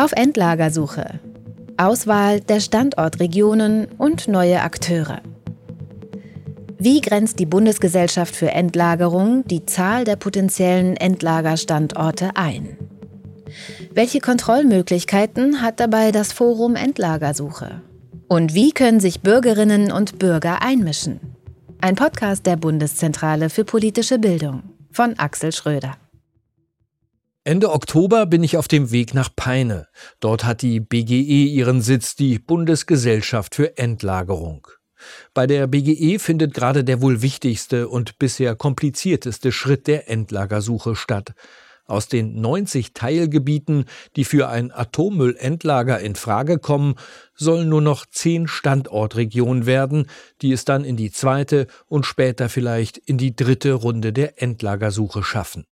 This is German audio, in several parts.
Auf Endlagersuche. Auswahl der Standortregionen und neue Akteure. Wie grenzt die Bundesgesellschaft für Endlagerung die Zahl der potenziellen Endlagerstandorte ein? Welche Kontrollmöglichkeiten hat dabei das Forum Endlagersuche? Und wie können sich Bürgerinnen und Bürger einmischen? Ein Podcast der Bundeszentrale für politische Bildung von Axel Schröder. Ende Oktober bin ich auf dem Weg nach Peine. Dort hat die BGE ihren Sitz, die Bundesgesellschaft für Endlagerung. Bei der BGE findet gerade der wohl wichtigste und bisher komplizierteste Schritt der Endlagersuche statt. Aus den 90 Teilgebieten, die für ein Atommüllendlager in Frage kommen, sollen nur noch 10 Standortregionen werden, die es dann in die zweite und später vielleicht in die dritte Runde der Endlagersuche schaffen.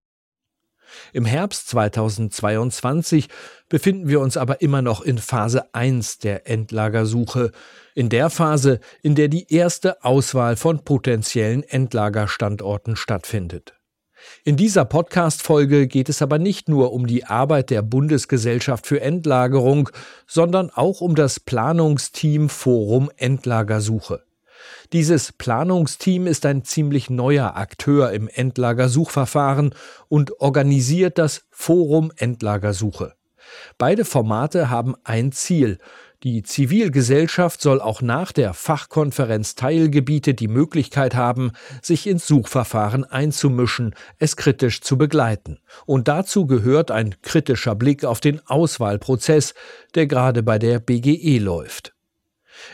Im Herbst 2022 befinden wir uns aber immer noch in Phase 1 der Endlagersuche, in der Phase, in der die erste Auswahl von potenziellen Endlagerstandorten stattfindet. In dieser Podcast-Folge geht es aber nicht nur um die Arbeit der Bundesgesellschaft für Endlagerung, sondern auch um das Planungsteam Forum Endlagersuche. Dieses Planungsteam ist ein ziemlich neuer Akteur im Endlagersuchverfahren und organisiert das Forum Endlagersuche. Beide Formate haben ein Ziel. Die Zivilgesellschaft soll auch nach der Fachkonferenz Teilgebiete die Möglichkeit haben, sich ins Suchverfahren einzumischen, es kritisch zu begleiten. Und dazu gehört ein kritischer Blick auf den Auswahlprozess, der gerade bei der BGE läuft.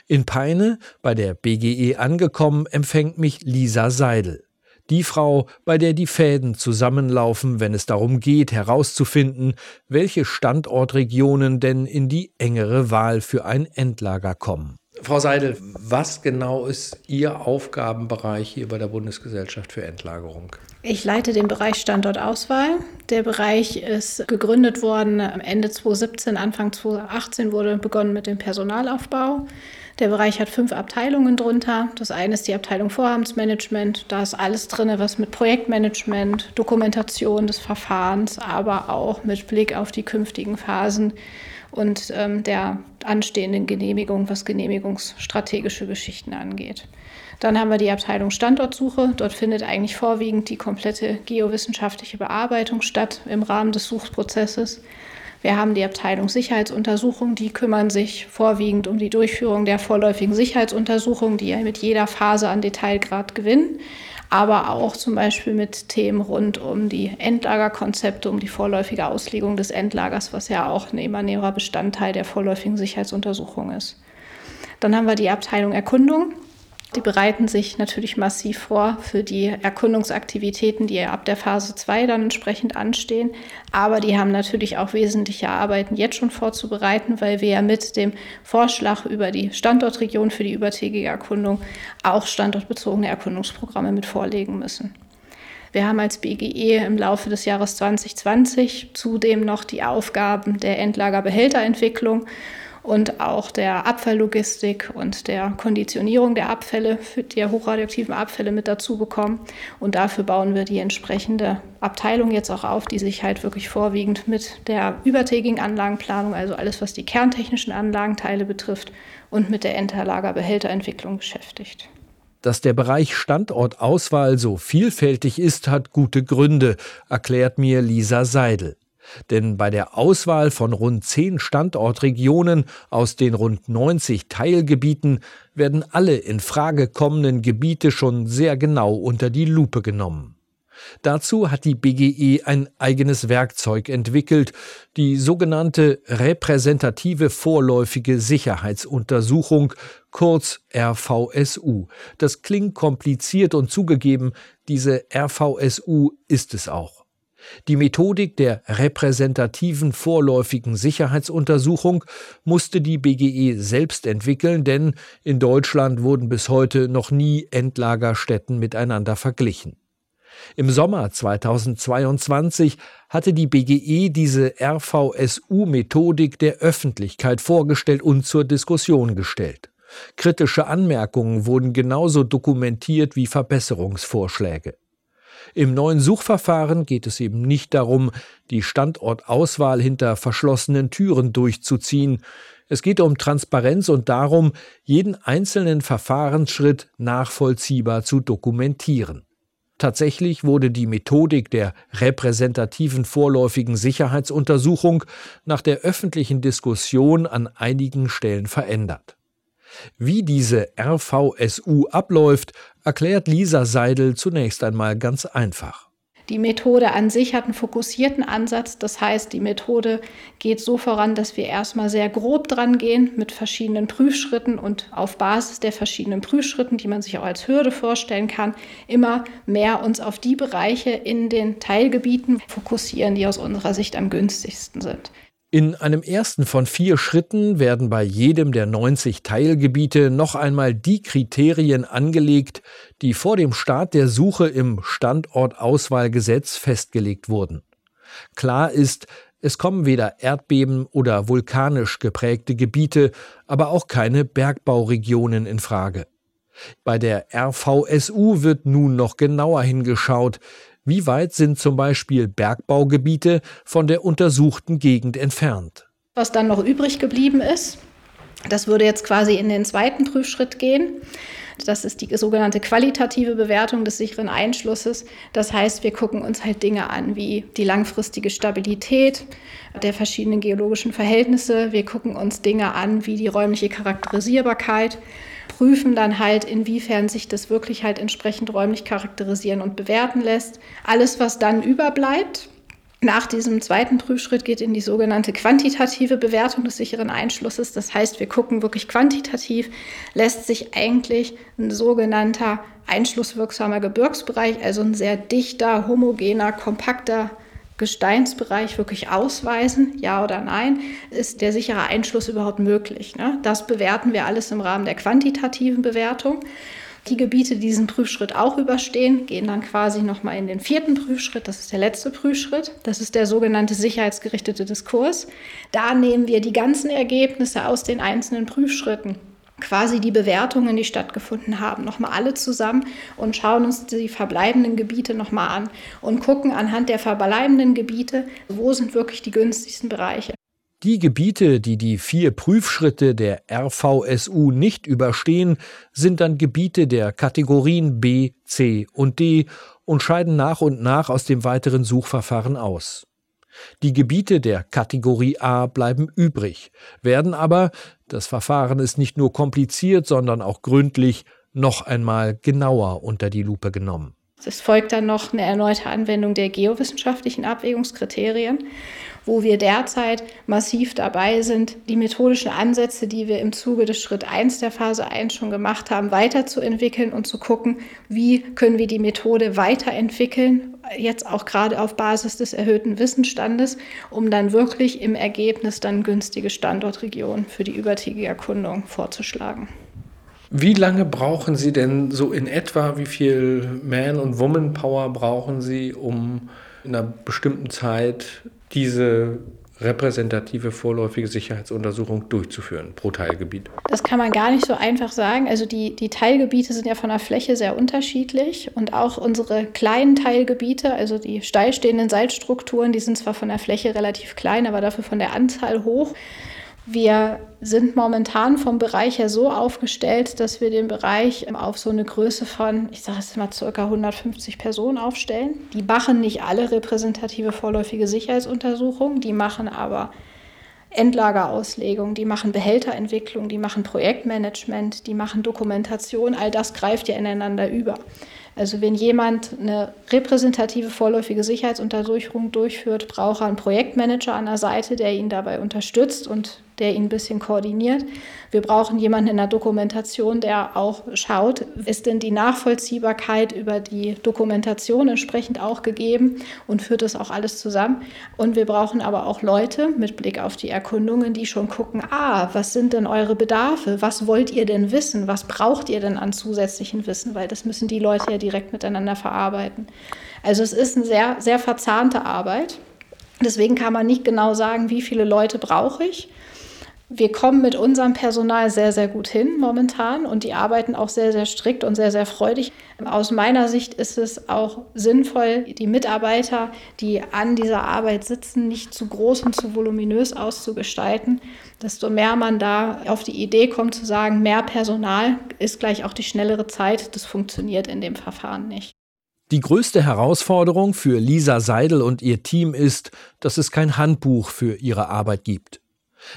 In Peine, bei der BGE angekommen, empfängt mich Lisa Seidel. Die Frau, bei der die Fäden zusammenlaufen, wenn es darum geht, herauszufinden, welche Standortregionen denn in die engere Wahl für ein Endlager kommen. Frau Seidel, was genau ist Ihr Aufgabenbereich hier bei der Bundesgesellschaft für Endlagerung? Ich leite den Bereich Standortauswahl. Der Bereich ist gegründet worden am Ende 2017, Anfang 2018 wurde begonnen mit dem Personalaufbau. Der Bereich hat fünf Abteilungen drunter. Das eine ist die Abteilung Vorhabensmanagement. Da ist alles drin, was mit Projektmanagement, Dokumentation des Verfahrens, aber auch mit Blick auf die künftigen Phasen und ähm, der anstehenden Genehmigung, was genehmigungsstrategische Geschichten angeht. Dann haben wir die Abteilung Standortsuche. Dort findet eigentlich vorwiegend die komplette geowissenschaftliche Bearbeitung statt im Rahmen des Suchprozesses. Wir haben die Abteilung Sicherheitsuntersuchung, die kümmern sich vorwiegend um die Durchführung der vorläufigen Sicherheitsuntersuchung, die ja mit jeder Phase an Detailgrad gewinnen, aber auch zum Beispiel mit Themen rund um die Endlagerkonzepte, um die vorläufige Auslegung des Endlagers, was ja auch ein immer näherer Bestandteil der vorläufigen Sicherheitsuntersuchung ist. Dann haben wir die Abteilung Erkundung. Die bereiten sich natürlich massiv vor für die Erkundungsaktivitäten, die ab der Phase 2 dann entsprechend anstehen. Aber die haben natürlich auch wesentliche Arbeiten jetzt schon vorzubereiten, weil wir ja mit dem Vorschlag über die Standortregion für die übertägige Erkundung auch standortbezogene Erkundungsprogramme mit vorlegen müssen. Wir haben als BGE im Laufe des Jahres 2020 zudem noch die Aufgaben der Endlagerbehälterentwicklung und auch der Abfalllogistik und der Konditionierung der Abfälle, die hochradioaktiven Abfälle mit dazu bekommen. Und dafür bauen wir die entsprechende Abteilung jetzt auch auf, die sich halt wirklich vorwiegend mit der übertägigen Anlagenplanung, also alles, was die kerntechnischen Anlagenteile betrifft, und mit der Endlagerbehälterentwicklung beschäftigt. Dass der Bereich Standortauswahl so vielfältig ist, hat gute Gründe, erklärt mir Lisa Seidel. Denn bei der Auswahl von rund zehn Standortregionen aus den rund 90 Teilgebieten werden alle in Frage kommenden Gebiete schon sehr genau unter die Lupe genommen. Dazu hat die BGE ein eigenes Werkzeug entwickelt, die sogenannte repräsentative vorläufige Sicherheitsuntersuchung, kurz RVSU. Das klingt kompliziert und zugegeben, diese RVSU ist es auch. Die Methodik der repräsentativen vorläufigen Sicherheitsuntersuchung musste die BGE selbst entwickeln, denn in Deutschland wurden bis heute noch nie Endlagerstätten miteinander verglichen. Im Sommer 2022 hatte die BGE diese RVSU-Methodik der Öffentlichkeit vorgestellt und zur Diskussion gestellt. Kritische Anmerkungen wurden genauso dokumentiert wie Verbesserungsvorschläge. Im neuen Suchverfahren geht es eben nicht darum, die Standortauswahl hinter verschlossenen Türen durchzuziehen. Es geht um Transparenz und darum, jeden einzelnen Verfahrensschritt nachvollziehbar zu dokumentieren. Tatsächlich wurde die Methodik der repräsentativen vorläufigen Sicherheitsuntersuchung nach der öffentlichen Diskussion an einigen Stellen verändert. Wie diese RVSU abläuft, erklärt Lisa Seidel zunächst einmal ganz einfach. Die Methode an sich hat einen fokussierten Ansatz. Das heißt, die Methode geht so voran, dass wir erstmal sehr grob dran gehen mit verschiedenen Prüfschritten und auf Basis der verschiedenen Prüfschritten, die man sich auch als Hürde vorstellen kann, immer mehr uns auf die Bereiche in den Teilgebieten fokussieren, die aus unserer Sicht am günstigsten sind. In einem ersten von vier Schritten werden bei jedem der 90 Teilgebiete noch einmal die Kriterien angelegt, die vor dem Start der Suche im Standortauswahlgesetz festgelegt wurden. Klar ist, es kommen weder Erdbeben oder vulkanisch geprägte Gebiete, aber auch keine Bergbauregionen in Frage. Bei der RVSU wird nun noch genauer hingeschaut, wie weit sind zum Beispiel Bergbaugebiete von der untersuchten Gegend entfernt? Was dann noch übrig geblieben ist, das würde jetzt quasi in den zweiten Prüfschritt gehen. Das ist die sogenannte qualitative Bewertung des sicheren Einschlusses. Das heißt, wir gucken uns halt Dinge an wie die langfristige Stabilität der verschiedenen geologischen Verhältnisse. Wir gucken uns Dinge an wie die räumliche Charakterisierbarkeit prüfen dann halt, inwiefern sich das wirklich halt entsprechend räumlich charakterisieren und bewerten lässt. Alles, was dann überbleibt, nach diesem zweiten Prüfschritt geht in die sogenannte quantitative Bewertung des sicheren Einschlusses. Das heißt, wir gucken wirklich quantitativ, lässt sich eigentlich ein sogenannter einschlusswirksamer Gebirgsbereich, also ein sehr dichter, homogener, kompakter Gesteinsbereich wirklich ausweisen, ja oder nein? Ist der sichere Einschluss überhaupt möglich? Ne? Das bewerten wir alles im Rahmen der quantitativen Bewertung. Die Gebiete, die diesen Prüfschritt auch überstehen, gehen dann quasi nochmal in den vierten Prüfschritt. Das ist der letzte Prüfschritt. Das ist der sogenannte sicherheitsgerichtete Diskurs. Da nehmen wir die ganzen Ergebnisse aus den einzelnen Prüfschritten quasi die Bewertungen, die stattgefunden haben, nochmal alle zusammen und schauen uns die verbleibenden Gebiete nochmal an und gucken anhand der verbleibenden Gebiete, wo sind wirklich die günstigsten Bereiche. Die Gebiete, die die vier Prüfschritte der RVSU nicht überstehen, sind dann Gebiete der Kategorien B, C und D und scheiden nach und nach aus dem weiteren Suchverfahren aus. Die Gebiete der Kategorie A bleiben übrig, werden aber, das Verfahren ist nicht nur kompliziert, sondern auch gründlich, noch einmal genauer unter die Lupe genommen. Es folgt dann noch eine erneute Anwendung der geowissenschaftlichen Abwägungskriterien wo wir derzeit massiv dabei sind, die methodischen Ansätze, die wir im Zuge des Schritt 1 der Phase 1 schon gemacht haben, weiterzuentwickeln und zu gucken, wie können wir die Methode weiterentwickeln, jetzt auch gerade auf Basis des erhöhten Wissensstandes, um dann wirklich im Ergebnis dann günstige Standortregionen für die übertägige Erkundung vorzuschlagen. Wie lange brauchen Sie denn so in etwa, wie viel Man- und Woman-Power brauchen Sie, um in einer bestimmten Zeit diese repräsentative vorläufige Sicherheitsuntersuchung durchzuführen pro Teilgebiet? Das kann man gar nicht so einfach sagen. Also die, die Teilgebiete sind ja von der Fläche sehr unterschiedlich und auch unsere kleinen Teilgebiete, also die steilstehenden Salzstrukturen, die sind zwar von der Fläche relativ klein, aber dafür von der Anzahl hoch. Wir sind momentan vom Bereich her so aufgestellt, dass wir den Bereich auf so eine Größe von, ich sage es mal, circa 150 Personen aufstellen. Die machen nicht alle repräsentative vorläufige Sicherheitsuntersuchungen, die machen aber Endlagerauslegung, die machen Behälterentwicklung, die machen Projektmanagement, die machen Dokumentation, all das greift ja ineinander über. Also wenn jemand eine repräsentative vorläufige Sicherheitsuntersuchung durchführt, braucht er einen Projektmanager an der Seite, der ihn dabei unterstützt und der ihn ein bisschen koordiniert. Wir brauchen jemanden in der Dokumentation, der auch schaut, ist denn die Nachvollziehbarkeit über die Dokumentation entsprechend auch gegeben und führt das auch alles zusammen. Und wir brauchen aber auch Leute mit Blick auf die Erkundungen, die schon gucken, ah, was sind denn eure Bedarfe? Was wollt ihr denn wissen? Was braucht ihr denn an zusätzlichen Wissen? Weil das müssen die Leute ja direkt miteinander verarbeiten. Also es ist eine sehr, sehr verzahnte Arbeit. Deswegen kann man nicht genau sagen, wie viele Leute brauche ich. Wir kommen mit unserem Personal sehr, sehr gut hin momentan und die arbeiten auch sehr, sehr strikt und sehr, sehr freudig. Aus meiner Sicht ist es auch sinnvoll, die Mitarbeiter, die an dieser Arbeit sitzen, nicht zu groß und zu voluminös auszugestalten. Desto mehr man da auf die Idee kommt zu sagen, mehr Personal ist gleich auch die schnellere Zeit, das funktioniert in dem Verfahren nicht. Die größte Herausforderung für Lisa Seidel und ihr Team ist, dass es kein Handbuch für ihre Arbeit gibt.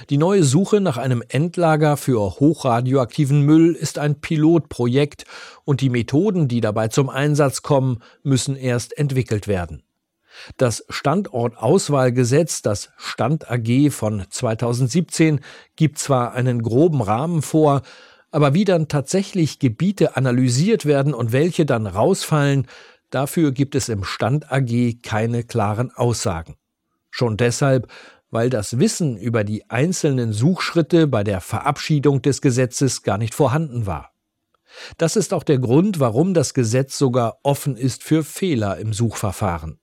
Die neue Suche nach einem Endlager für hochradioaktiven Müll ist ein Pilotprojekt und die Methoden, die dabei zum Einsatz kommen, müssen erst entwickelt werden. Das Standortauswahlgesetz, das Stand AG von 2017, gibt zwar einen groben Rahmen vor, aber wie dann tatsächlich Gebiete analysiert werden und welche dann rausfallen, dafür gibt es im Stand AG keine klaren Aussagen. Schon deshalb, weil das Wissen über die einzelnen Suchschritte bei der Verabschiedung des Gesetzes gar nicht vorhanden war. Das ist auch der Grund, warum das Gesetz sogar offen ist für Fehler im Suchverfahren.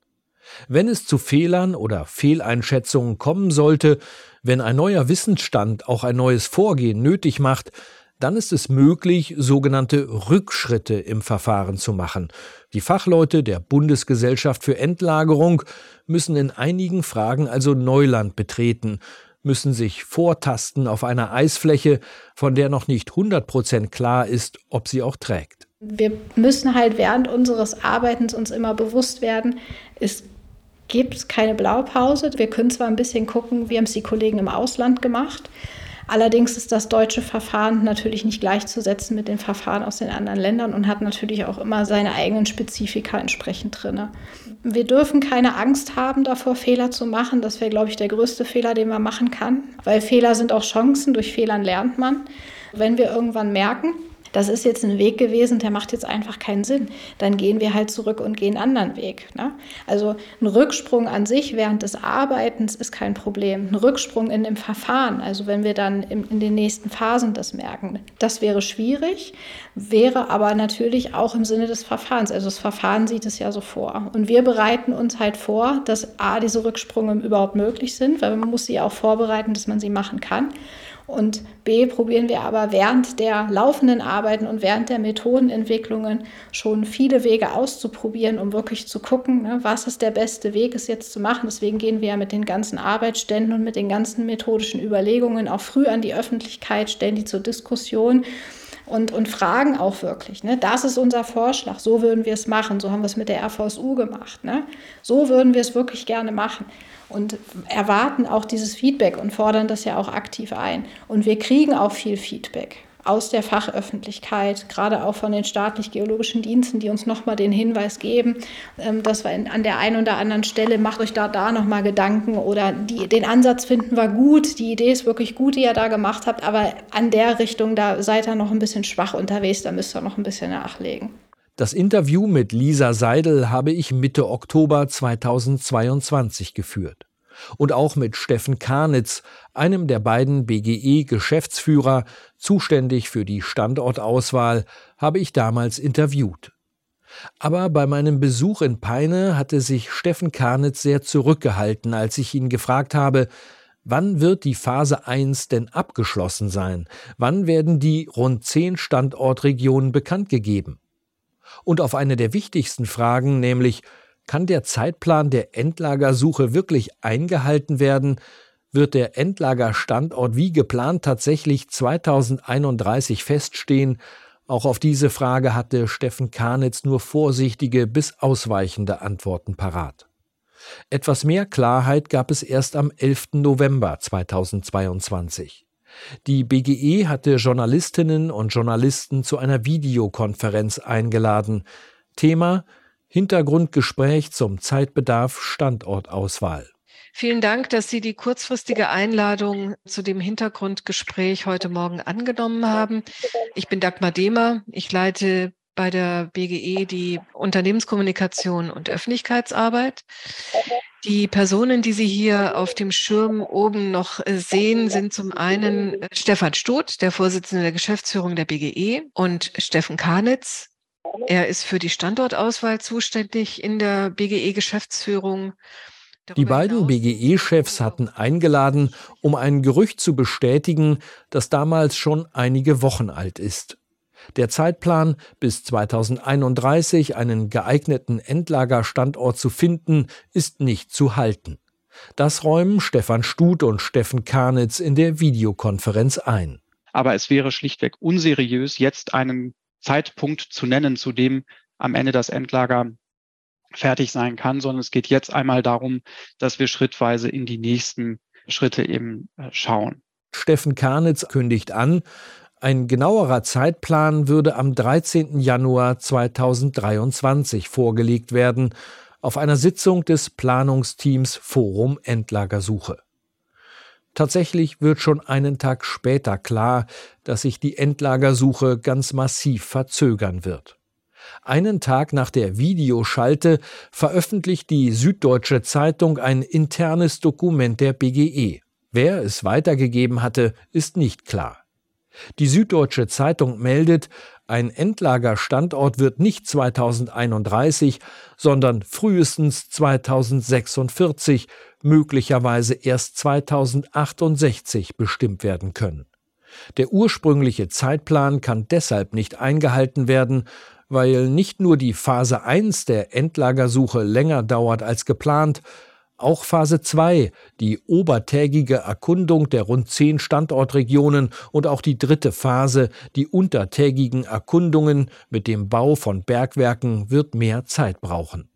Wenn es zu Fehlern oder Fehleinschätzungen kommen sollte, wenn ein neuer Wissensstand auch ein neues Vorgehen nötig macht, dann ist es möglich, sogenannte Rückschritte im Verfahren zu machen. Die Fachleute der Bundesgesellschaft für Endlagerung müssen in einigen Fragen also Neuland betreten, müssen sich vortasten auf einer Eisfläche, von der noch nicht 100 Prozent klar ist, ob sie auch trägt. Wir müssen halt während unseres Arbeitens uns immer bewusst werden, es gibt keine Blaupause. Wir können zwar ein bisschen gucken, wie haben es die Kollegen im Ausland gemacht, Allerdings ist das deutsche Verfahren natürlich nicht gleichzusetzen mit den Verfahren aus den anderen Ländern und hat natürlich auch immer seine eigenen Spezifika entsprechend drin. Wir dürfen keine Angst haben, davor Fehler zu machen. Das wäre, glaube ich, der größte Fehler, den man machen kann, weil Fehler sind auch Chancen. Durch Fehlern lernt man. Wenn wir irgendwann merken, das ist jetzt ein Weg gewesen, der macht jetzt einfach keinen Sinn. Dann gehen wir halt zurück und gehen einen anderen Weg. Ne? Also ein Rücksprung an sich während des Arbeitens ist kein Problem. Ein Rücksprung in dem Verfahren, also wenn wir dann in, in den nächsten Phasen das merken, das wäre schwierig, wäre aber natürlich auch im Sinne des Verfahrens. Also das Verfahren sieht es ja so vor. Und wir bereiten uns halt vor, dass A, diese Rücksprünge überhaupt möglich sind, weil man muss sie auch vorbereiten, dass man sie machen kann. Und B probieren wir aber während der laufenden Arbeiten und während der Methodenentwicklungen schon viele Wege auszuprobieren, um wirklich zu gucken, ne, was ist der beste Weg, es jetzt zu machen. Deswegen gehen wir ja mit den ganzen Arbeitsständen und mit den ganzen methodischen Überlegungen auch früh an die Öffentlichkeit, stellen die zur Diskussion und, und fragen auch wirklich. Ne? Das ist unser Vorschlag, so würden wir es machen, so haben wir es mit der RVSU gemacht. Ne? So würden wir es wirklich gerne machen und erwarten auch dieses Feedback und fordern das ja auch aktiv ein. Und wir kriegen auch viel Feedback aus der Fachöffentlichkeit, gerade auch von den staatlich-geologischen Diensten, die uns nochmal den Hinweis geben, ähm, dass wir an der einen oder anderen Stelle, macht euch da, da nochmal Gedanken oder die, den Ansatz finden wir gut, die Idee ist wirklich gut, die ihr da gemacht habt, aber an der Richtung, da seid ihr noch ein bisschen schwach unterwegs, da müsst ihr noch ein bisschen nachlegen. Das Interview mit Lisa Seidel habe ich Mitte Oktober 2022 geführt. Und auch mit Steffen Karnitz, einem der beiden BGE-Geschäftsführer, zuständig für die Standortauswahl, habe ich damals interviewt. Aber bei meinem Besuch in Peine hatte sich Steffen Karnitz sehr zurückgehalten, als ich ihn gefragt habe, wann wird die Phase 1 denn abgeschlossen sein? Wann werden die rund zehn Standortregionen bekannt gegeben? und auf eine der wichtigsten Fragen, nämlich kann der Zeitplan der Endlagersuche wirklich eingehalten werden? Wird der Endlagerstandort wie geplant tatsächlich 2031 feststehen? Auch auf diese Frage hatte Steffen Karnitz nur vorsichtige bis ausweichende Antworten parat. Etwas mehr Klarheit gab es erst am 11. November 2022. Die BGE hatte Journalistinnen und Journalisten zu einer Videokonferenz eingeladen. Thema Hintergrundgespräch zum Zeitbedarf Standortauswahl. Vielen Dank, dass Sie die kurzfristige Einladung zu dem Hintergrundgespräch heute Morgen angenommen haben. Ich bin Dagmar Demer. Ich leite bei der BGE die Unternehmenskommunikation und Öffentlichkeitsarbeit. Die Personen, die Sie hier auf dem Schirm oben noch sehen, sind zum einen Stefan Stoth, der Vorsitzende der Geschäftsführung der BGE, und Steffen Karnitz. Er ist für die Standortauswahl zuständig in der BGE-Geschäftsführung. Die beiden BGE-Chefs hatten eingeladen, um ein Gerücht zu bestätigen, das damals schon einige Wochen alt ist. Der Zeitplan, bis 2031 einen geeigneten Endlagerstandort zu finden, ist nicht zu halten. Das räumen Stefan Stut und Steffen Karnitz in der Videokonferenz ein. Aber es wäre schlichtweg unseriös, jetzt einen Zeitpunkt zu nennen, zu dem am Ende das Endlager fertig sein kann, sondern es geht jetzt einmal darum, dass wir schrittweise in die nächsten Schritte eben äh, schauen. Steffen Karnitz kündigt an, ein genauerer Zeitplan würde am 13. Januar 2023 vorgelegt werden, auf einer Sitzung des Planungsteams Forum Endlagersuche. Tatsächlich wird schon einen Tag später klar, dass sich die Endlagersuche ganz massiv verzögern wird. Einen Tag nach der Videoschalte veröffentlicht die Süddeutsche Zeitung ein internes Dokument der BGE. Wer es weitergegeben hatte, ist nicht klar. Die Süddeutsche Zeitung meldet, ein Endlagerstandort wird nicht 2031, sondern frühestens 2046, möglicherweise erst 2068 bestimmt werden können. Der ursprüngliche Zeitplan kann deshalb nicht eingehalten werden, weil nicht nur die Phase 1 der Endlagersuche länger dauert als geplant, auch Phase 2, die obertägige Erkundung der rund zehn Standortregionen und auch die dritte Phase, die untertägigen Erkundungen mit dem Bau von Bergwerken, wird mehr Zeit brauchen.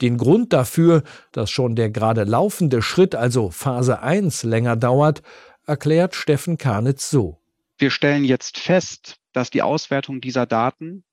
Den Grund dafür, dass schon der gerade laufende Schritt, also Phase 1, länger dauert, erklärt Steffen Karnitz so. Wir stellen jetzt fest, dass die Auswertung dieser Daten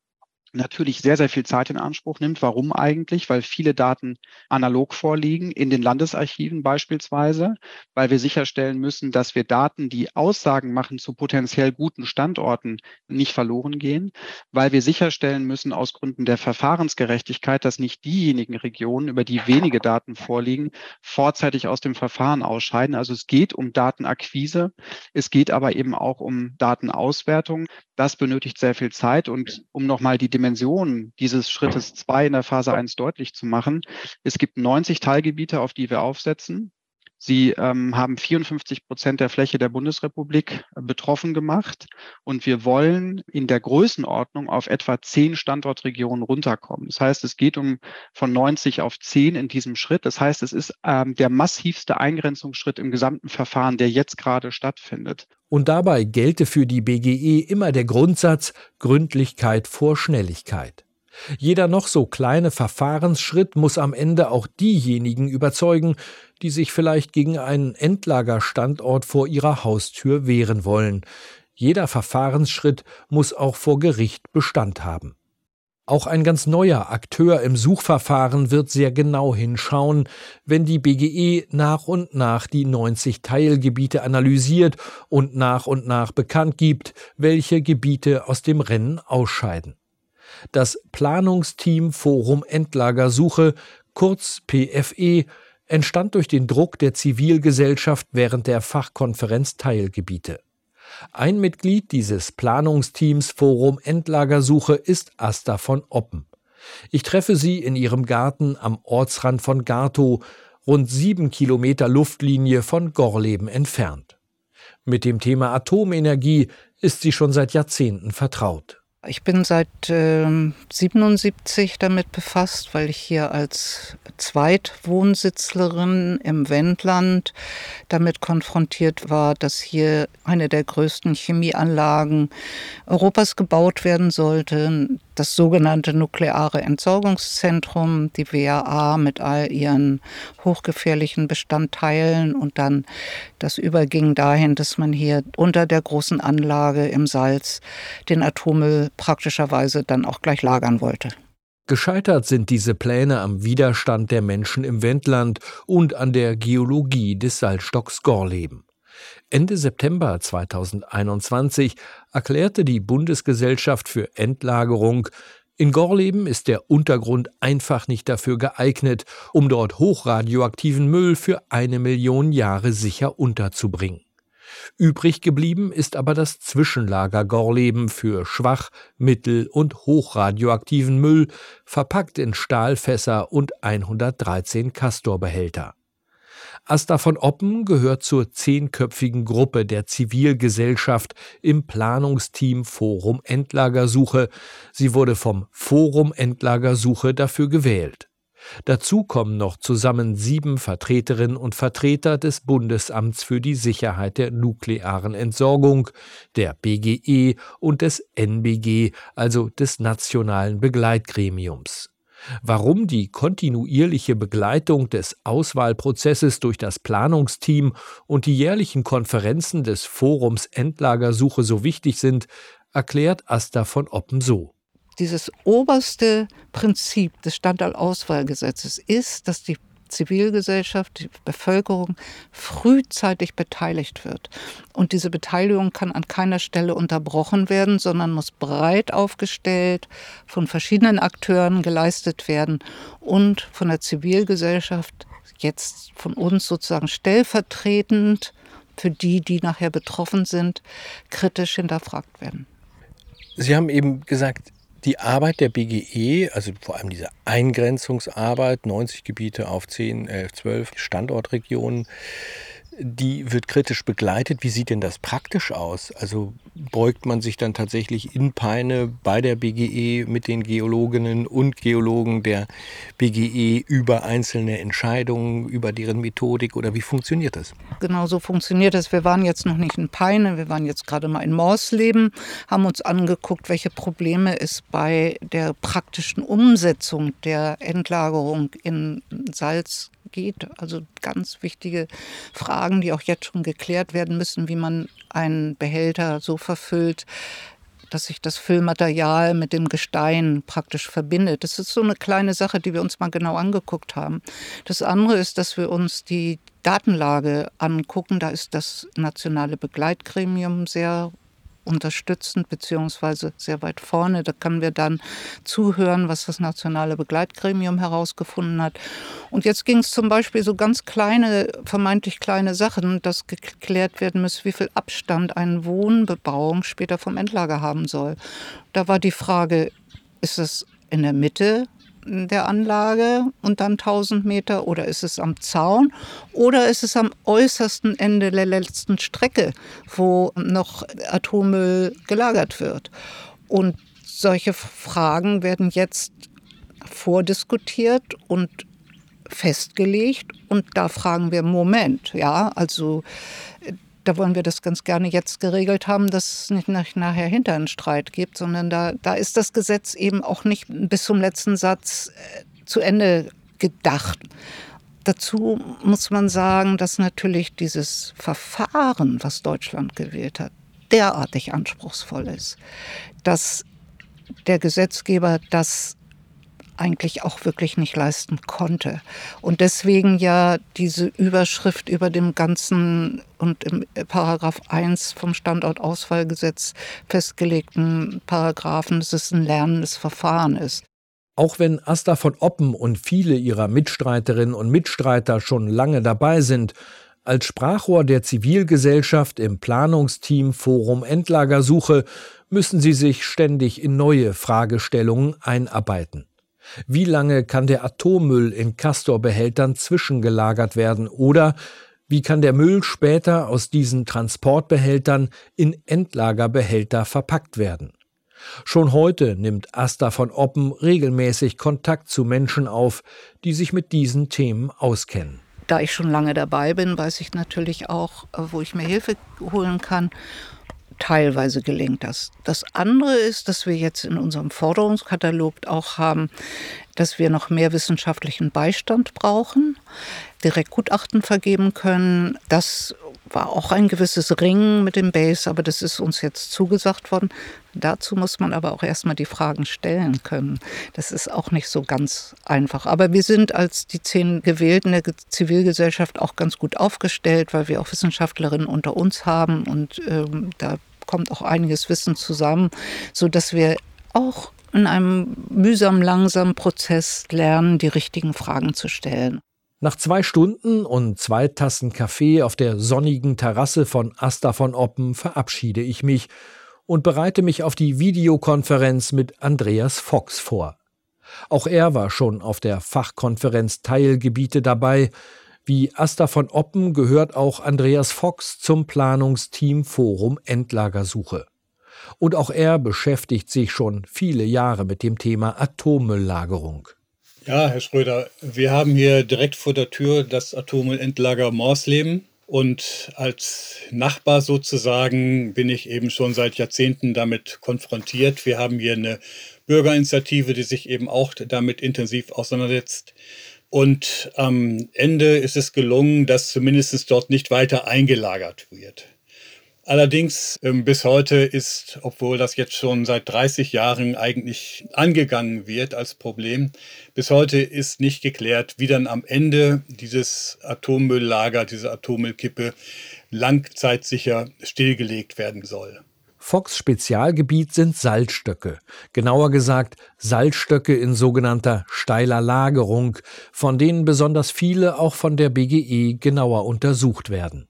natürlich sehr, sehr viel Zeit in Anspruch nimmt. Warum eigentlich? Weil viele Daten analog vorliegen, in den Landesarchiven beispielsweise, weil wir sicherstellen müssen, dass wir Daten, die Aussagen machen zu potenziell guten Standorten, nicht verloren gehen, weil wir sicherstellen müssen aus Gründen der Verfahrensgerechtigkeit, dass nicht diejenigen Regionen, über die wenige Daten vorliegen, vorzeitig aus dem Verfahren ausscheiden. Also es geht um Datenakquise, es geht aber eben auch um Datenauswertung. Das benötigt sehr viel Zeit und um nochmal die Dimension dieses Schrittes zwei in der Phase eins deutlich zu machen. Es gibt 90 Teilgebiete, auf die wir aufsetzen. Sie ähm, haben 54 Prozent der Fläche der Bundesrepublik äh, betroffen gemacht. Und wir wollen in der Größenordnung auf etwa zehn Standortregionen runterkommen. Das heißt, es geht um von 90 auf 10 in diesem Schritt. Das heißt, es ist ähm, der massivste Eingrenzungsschritt im gesamten Verfahren, der jetzt gerade stattfindet. Und dabei gelte für die BGE immer der Grundsatz Gründlichkeit vor Schnelligkeit. Jeder noch so kleine Verfahrensschritt muss am Ende auch diejenigen überzeugen, die sich vielleicht gegen einen Endlagerstandort vor ihrer Haustür wehren wollen. Jeder Verfahrensschritt muss auch vor Gericht Bestand haben. Auch ein ganz neuer Akteur im Suchverfahren wird sehr genau hinschauen, wenn die BGE nach und nach die 90 Teilgebiete analysiert und nach und nach bekannt gibt, welche Gebiete aus dem Rennen ausscheiden. Das Planungsteam Forum Endlagersuche, kurz PFE, entstand durch den Druck der Zivilgesellschaft während der Fachkonferenz Teilgebiete. Ein Mitglied dieses Planungsteams Forum Endlagersuche ist Asta von Oppen. Ich treffe sie in ihrem Garten am Ortsrand von Gartow, rund sieben Kilometer Luftlinie von Gorleben entfernt. Mit dem Thema Atomenergie ist sie schon seit Jahrzehnten vertraut. Ich bin seit äh, 77 damit befasst, weil ich hier als Zweitwohnsitzlerin im Wendland damit konfrontiert war, dass hier eine der größten Chemieanlagen Europas gebaut werden sollte das sogenannte nukleare Entsorgungszentrum, die WAA mit all ihren hochgefährlichen Bestandteilen und dann das überging dahin, dass man hier unter der großen Anlage im Salz den Atommüll praktischerweise dann auch gleich lagern wollte. Gescheitert sind diese Pläne am Widerstand der Menschen im Wendland und an der Geologie des Salzstocks Gorleben. Ende September 2021 erklärte die Bundesgesellschaft für Endlagerung, in Gorleben ist der Untergrund einfach nicht dafür geeignet, um dort hochradioaktiven Müll für eine Million Jahre sicher unterzubringen. Übrig geblieben ist aber das Zwischenlager Gorleben für schwach, mittel- und hochradioaktiven Müll, verpackt in Stahlfässer und 113 Castorbehälter. Asta von Oppen gehört zur zehnköpfigen Gruppe der Zivilgesellschaft im Planungsteam Forum Endlagersuche. Sie wurde vom Forum Endlagersuche dafür gewählt. Dazu kommen noch zusammen sieben Vertreterinnen und Vertreter des Bundesamts für die Sicherheit der nuklearen Entsorgung, der BGE und des NBG, also des Nationalen Begleitgremiums. Warum die kontinuierliche Begleitung des Auswahlprozesses durch das Planungsteam und die jährlichen Konferenzen des Forums Endlagersuche so wichtig sind, erklärt Asta von Oppen so. Dieses oberste Prinzip des Standortauswahlgesetzes ist, dass die Zivilgesellschaft, die Bevölkerung frühzeitig beteiligt wird. Und diese Beteiligung kann an keiner Stelle unterbrochen werden, sondern muss breit aufgestellt von verschiedenen Akteuren geleistet werden und von der Zivilgesellschaft, jetzt von uns sozusagen stellvertretend für die, die nachher betroffen sind, kritisch hinterfragt werden. Sie haben eben gesagt, die Arbeit der BGE, also vor allem diese Eingrenzungsarbeit, 90 Gebiete auf 10, 11, 12 Standortregionen, die wird kritisch begleitet. Wie sieht denn das praktisch aus? Also beugt man sich dann tatsächlich in Peine bei der BGE mit den Geologinnen und Geologen der BGE über einzelne Entscheidungen, über deren Methodik oder wie funktioniert das? Genau so funktioniert es. Wir waren jetzt noch nicht in Peine, wir waren jetzt gerade mal in Morsleben, haben uns angeguckt, welche Probleme es bei der praktischen Umsetzung der Endlagerung in Salz geht. Also ganz wichtige Fragen, die auch jetzt schon geklärt werden müssen, wie man einen Behälter so verfüllt, dass sich das Füllmaterial mit dem Gestein praktisch verbindet. Das ist so eine kleine Sache, die wir uns mal genau angeguckt haben. Das andere ist, dass wir uns die Datenlage angucken. Da ist das nationale Begleitgremium sehr unterstützend beziehungsweise sehr weit vorne. Da können wir dann zuhören, was das nationale Begleitgremium herausgefunden hat. Und jetzt ging es zum Beispiel so ganz kleine, vermeintlich kleine Sachen, dass geklärt werden muss, wie viel Abstand eine Wohnbebauung später vom Endlager haben soll. Da war die Frage, ist es in der Mitte der Anlage und dann 1000 Meter oder ist es am Zaun oder ist es am äußersten Ende der letzten Strecke, wo noch Atommüll gelagert wird. Und solche Fragen werden jetzt vordiskutiert und festgelegt und da fragen wir Moment, ja, also da wollen wir das ganz gerne jetzt geregelt haben, dass es nicht nachher hinter einen Streit gibt, sondern da, da ist das Gesetz eben auch nicht bis zum letzten Satz äh, zu Ende gedacht. Dazu muss man sagen, dass natürlich dieses Verfahren, was Deutschland gewählt hat, derartig anspruchsvoll ist, dass der Gesetzgeber das eigentlich auch wirklich nicht leisten konnte. Und deswegen ja diese Überschrift über dem ganzen und im Paragraph 1 vom Standortauswahlgesetz festgelegten Paragraphen, dass es ein lernendes Verfahren ist. Auch wenn Asta von Oppen und viele ihrer Mitstreiterinnen und Mitstreiter schon lange dabei sind, als Sprachrohr der Zivilgesellschaft im Planungsteam Forum Endlagersuche müssen sie sich ständig in neue Fragestellungen einarbeiten. Wie lange kann der Atommüll in Castorbehältern zwischengelagert werden oder wie kann der Müll später aus diesen Transportbehältern in Endlagerbehälter verpackt werden? Schon heute nimmt Asta von Oppen regelmäßig Kontakt zu Menschen auf, die sich mit diesen Themen auskennen. Da ich schon lange dabei bin, weiß ich natürlich auch, wo ich mir Hilfe holen kann teilweise gelingt das. Das andere ist, dass wir jetzt in unserem Forderungskatalog auch haben, dass wir noch mehr wissenschaftlichen Beistand brauchen, direkt Gutachten vergeben können. Das war auch ein gewisses Ringen mit dem Base, aber das ist uns jetzt zugesagt worden. Dazu muss man aber auch erstmal die Fragen stellen können. Das ist auch nicht so ganz einfach. Aber wir sind als die zehn Gewählten der Zivilgesellschaft auch ganz gut aufgestellt, weil wir auch Wissenschaftlerinnen unter uns haben und ähm, da kommt auch einiges Wissen zusammen, sodass wir auch in einem mühsam langsamen Prozess lernen, die richtigen Fragen zu stellen. Nach zwei Stunden und zwei Tassen Kaffee auf der sonnigen Terrasse von Asta von Oppen verabschiede ich mich und bereite mich auf die Videokonferenz mit Andreas Fox vor. Auch er war schon auf der Fachkonferenz Teilgebiete dabei. Wie Asta von Oppen gehört auch Andreas Fox zum Planungsteam Forum Endlagersuche. Und auch er beschäftigt sich schon viele Jahre mit dem Thema Atommülllagerung. Ja, Herr Schröder, wir haben hier direkt vor der Tür das Atommüllendlager Morsleben. Und als Nachbar sozusagen bin ich eben schon seit Jahrzehnten damit konfrontiert. Wir haben hier eine Bürgerinitiative, die sich eben auch damit intensiv auseinandersetzt. Und am Ende ist es gelungen, dass zumindest dort nicht weiter eingelagert wird. Allerdings ähm, bis heute ist, obwohl das jetzt schon seit 30 Jahren eigentlich angegangen wird als Problem, bis heute ist nicht geklärt, wie dann am Ende dieses Atommülllager, diese Atommüllkippe langzeitsicher stillgelegt werden soll. Fox Spezialgebiet sind Salzstöcke, genauer gesagt Salzstöcke in sogenannter steiler Lagerung, von denen besonders viele auch von der BGE genauer untersucht werden.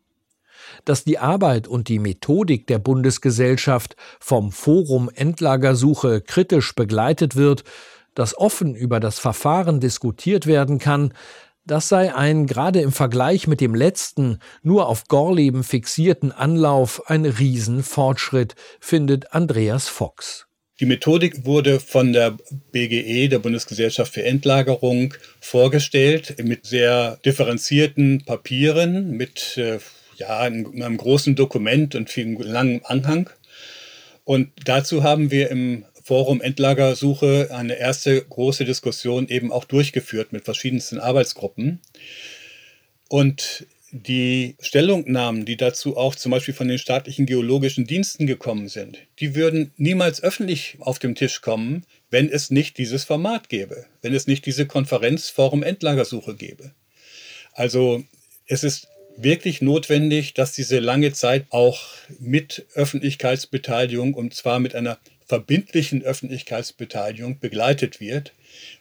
Dass die Arbeit und die Methodik der Bundesgesellschaft vom Forum Endlagersuche kritisch begleitet wird, dass offen über das Verfahren diskutiert werden kann, das sei ein gerade im Vergleich mit dem letzten, nur auf Gorleben fixierten Anlauf ein Riesenfortschritt, findet Andreas Fox. Die Methodik wurde von der BGE, der Bundesgesellschaft für Endlagerung, vorgestellt mit sehr differenzierten Papieren, mit äh, ja, in einem großen Dokument und vielen langen Anhang. Und dazu haben wir im Forum Endlagersuche eine erste große Diskussion eben auch durchgeführt mit verschiedensten Arbeitsgruppen. Und die Stellungnahmen, die dazu auch zum Beispiel von den staatlichen geologischen Diensten gekommen sind, die würden niemals öffentlich auf dem Tisch kommen, wenn es nicht dieses Format gäbe, wenn es nicht diese Konferenz Forum Endlagersuche gäbe. Also es ist wirklich notwendig, dass diese lange Zeit auch mit Öffentlichkeitsbeteiligung und zwar mit einer verbindlichen Öffentlichkeitsbeteiligung begleitet wird.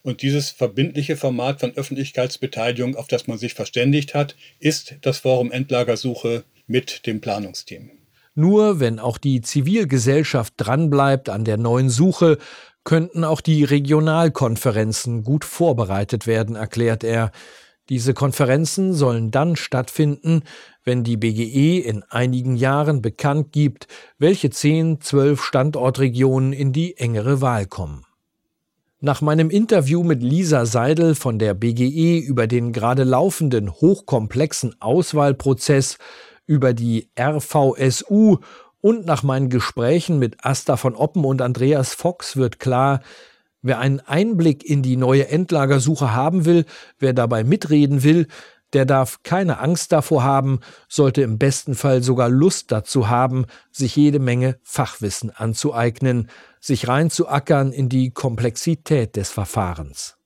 Und dieses verbindliche Format von Öffentlichkeitsbeteiligung, auf das man sich verständigt hat, ist das Forum Endlagersuche mit dem Planungsteam. Nur wenn auch die Zivilgesellschaft dranbleibt an der neuen Suche, könnten auch die Regionalkonferenzen gut vorbereitet werden, erklärt er. Diese Konferenzen sollen dann stattfinden, wenn die BGE in einigen Jahren bekannt gibt, welche zehn, zwölf Standortregionen in die engere Wahl kommen. Nach meinem Interview mit Lisa Seidel von der BGE über den gerade laufenden hochkomplexen Auswahlprozess über die RVSU und nach meinen Gesprächen mit Asta von Oppen und Andreas Fox wird klar, Wer einen Einblick in die neue Endlagersuche haben will, wer dabei mitreden will, der darf keine Angst davor haben, sollte im besten Fall sogar Lust dazu haben, sich jede Menge Fachwissen anzueignen, sich reinzuackern in die Komplexität des Verfahrens.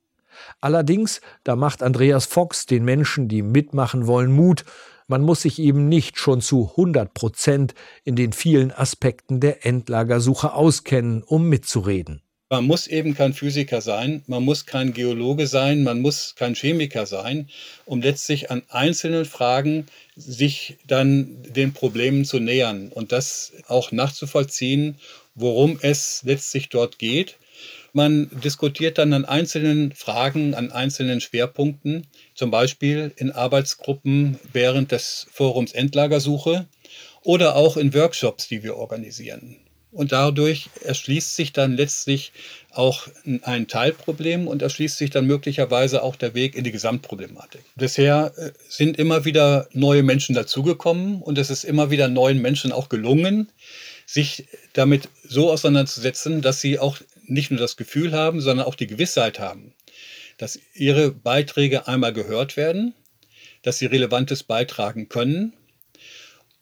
Allerdings, da macht Andreas Fox den Menschen, die mitmachen wollen, Mut, man muss sich eben nicht schon zu 100 Prozent in den vielen Aspekten der Endlagersuche auskennen, um mitzureden. Man muss eben kein Physiker sein, man muss kein Geologe sein, man muss kein Chemiker sein, um letztlich an einzelnen Fragen sich dann den Problemen zu nähern und das auch nachzuvollziehen, worum es letztlich dort geht. Man diskutiert dann an einzelnen Fragen, an einzelnen Schwerpunkten, zum Beispiel in Arbeitsgruppen während des Forums Endlagersuche oder auch in Workshops, die wir organisieren. Und dadurch erschließt sich dann letztlich auch ein Teilproblem und erschließt sich dann möglicherweise auch der Weg in die Gesamtproblematik. Bisher äh, sind immer wieder neue Menschen dazugekommen und es ist immer wieder neuen Menschen auch gelungen, sich damit so auseinanderzusetzen, dass sie auch nicht nur das Gefühl haben, sondern auch die Gewissheit haben, dass ihre Beiträge einmal gehört werden, dass sie Relevantes beitragen können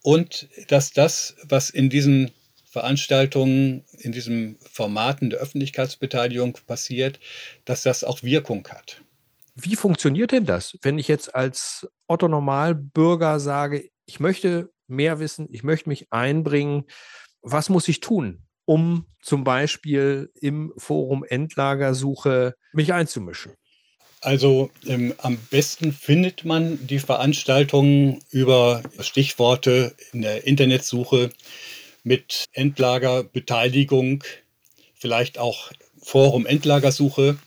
und dass das, was in diesen Veranstaltungen in diesen Formaten der Öffentlichkeitsbeteiligung passiert, dass das auch Wirkung hat. Wie funktioniert denn das, wenn ich jetzt als Otto Normalbürger sage, ich möchte mehr wissen, ich möchte mich einbringen, was muss ich tun, um zum Beispiel im Forum Endlagersuche mich einzumischen? Also ähm, am besten findet man die Veranstaltungen über Stichworte in der Internetsuche mit Endlagerbeteiligung, vielleicht auch Forum Endlagersuche.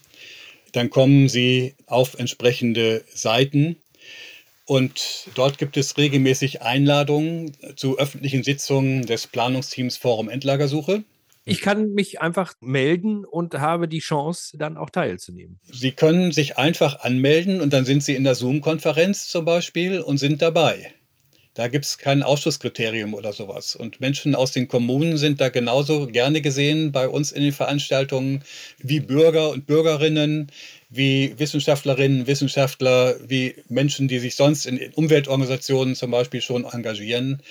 Dann kommen Sie auf entsprechende Seiten. Und dort gibt es regelmäßig Einladungen zu öffentlichen Sitzungen des Planungsteams Forum Endlagersuche. Ich kann mich einfach melden und habe die Chance, dann auch teilzunehmen. Sie können sich einfach anmelden und dann sind Sie in der Zoom-Konferenz zum Beispiel und sind dabei. Da gibt es kein Ausschusskriterium oder sowas. Und Menschen aus den Kommunen sind da genauso gerne gesehen bei uns in den Veranstaltungen wie Bürger und Bürgerinnen, wie Wissenschaftlerinnen, Wissenschaftler, wie Menschen, die sich sonst in Umweltorganisationen zum Beispiel schon engagieren.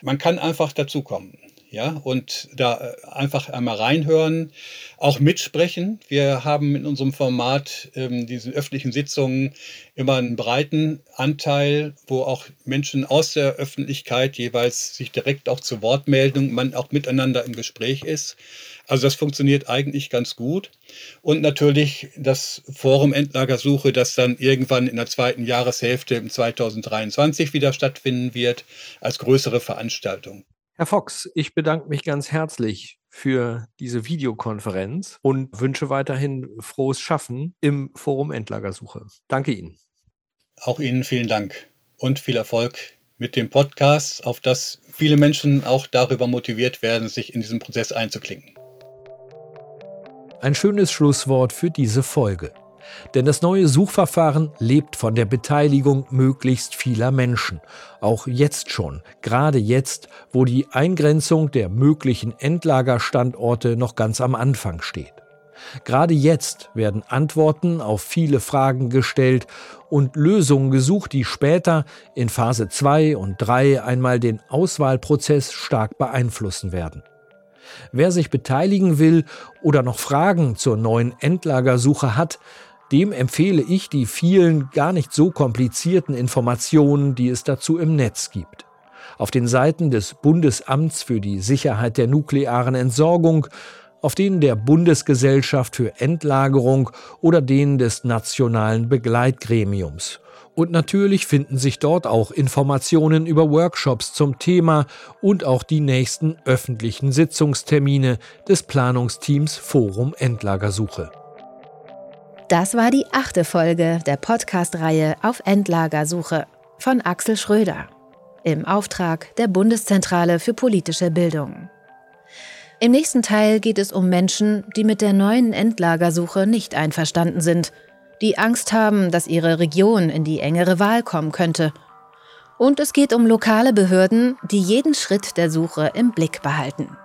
Man kann einfach dazukommen ja, und da äh, einfach einmal reinhören, auch mitsprechen. Wir haben in unserem Format, ähm, diesen öffentlichen Sitzungen, immer einen breiten Anteil, wo auch Menschen aus der Öffentlichkeit jeweils sich direkt auch zu Wort melden man auch miteinander im Gespräch ist. Also das funktioniert eigentlich ganz gut. Und natürlich das Forum Endlagersuche, das dann irgendwann in der zweiten Jahreshälfte im 2023 wieder stattfinden wird, als größere Veranstaltung. Herr Fox, ich bedanke mich ganz herzlich für diese Videokonferenz und wünsche weiterhin frohes Schaffen im Forum Endlagersuche. Danke Ihnen. Auch Ihnen vielen Dank und viel Erfolg mit dem Podcast, auf das viele Menschen auch darüber motiviert werden, sich in diesen Prozess einzuklinken. Ein schönes Schlusswort für diese Folge. Denn das neue Suchverfahren lebt von der Beteiligung möglichst vieler Menschen. Auch jetzt schon, gerade jetzt, wo die Eingrenzung der möglichen Endlagerstandorte noch ganz am Anfang steht. Gerade jetzt werden Antworten auf viele Fragen gestellt und Lösungen gesucht, die später in Phase 2 und 3 einmal den Auswahlprozess stark beeinflussen werden. Wer sich beteiligen will oder noch Fragen zur neuen Endlagersuche hat, dem empfehle ich die vielen gar nicht so komplizierten Informationen, die es dazu im Netz gibt. Auf den Seiten des Bundesamts für die Sicherheit der nuklearen Entsorgung, auf denen der Bundesgesellschaft für Endlagerung oder denen des nationalen Begleitgremiums. Und natürlich finden sich dort auch Informationen über Workshops zum Thema und auch die nächsten öffentlichen Sitzungstermine des Planungsteams Forum Endlagersuche. Das war die achte Folge der Podcast-Reihe auf Endlagersuche von Axel Schröder im Auftrag der Bundeszentrale für politische Bildung. Im nächsten Teil geht es um Menschen, die mit der neuen Endlagersuche nicht einverstanden sind, die Angst haben, dass ihre Region in die engere Wahl kommen könnte. Und es geht um lokale Behörden, die jeden Schritt der Suche im Blick behalten.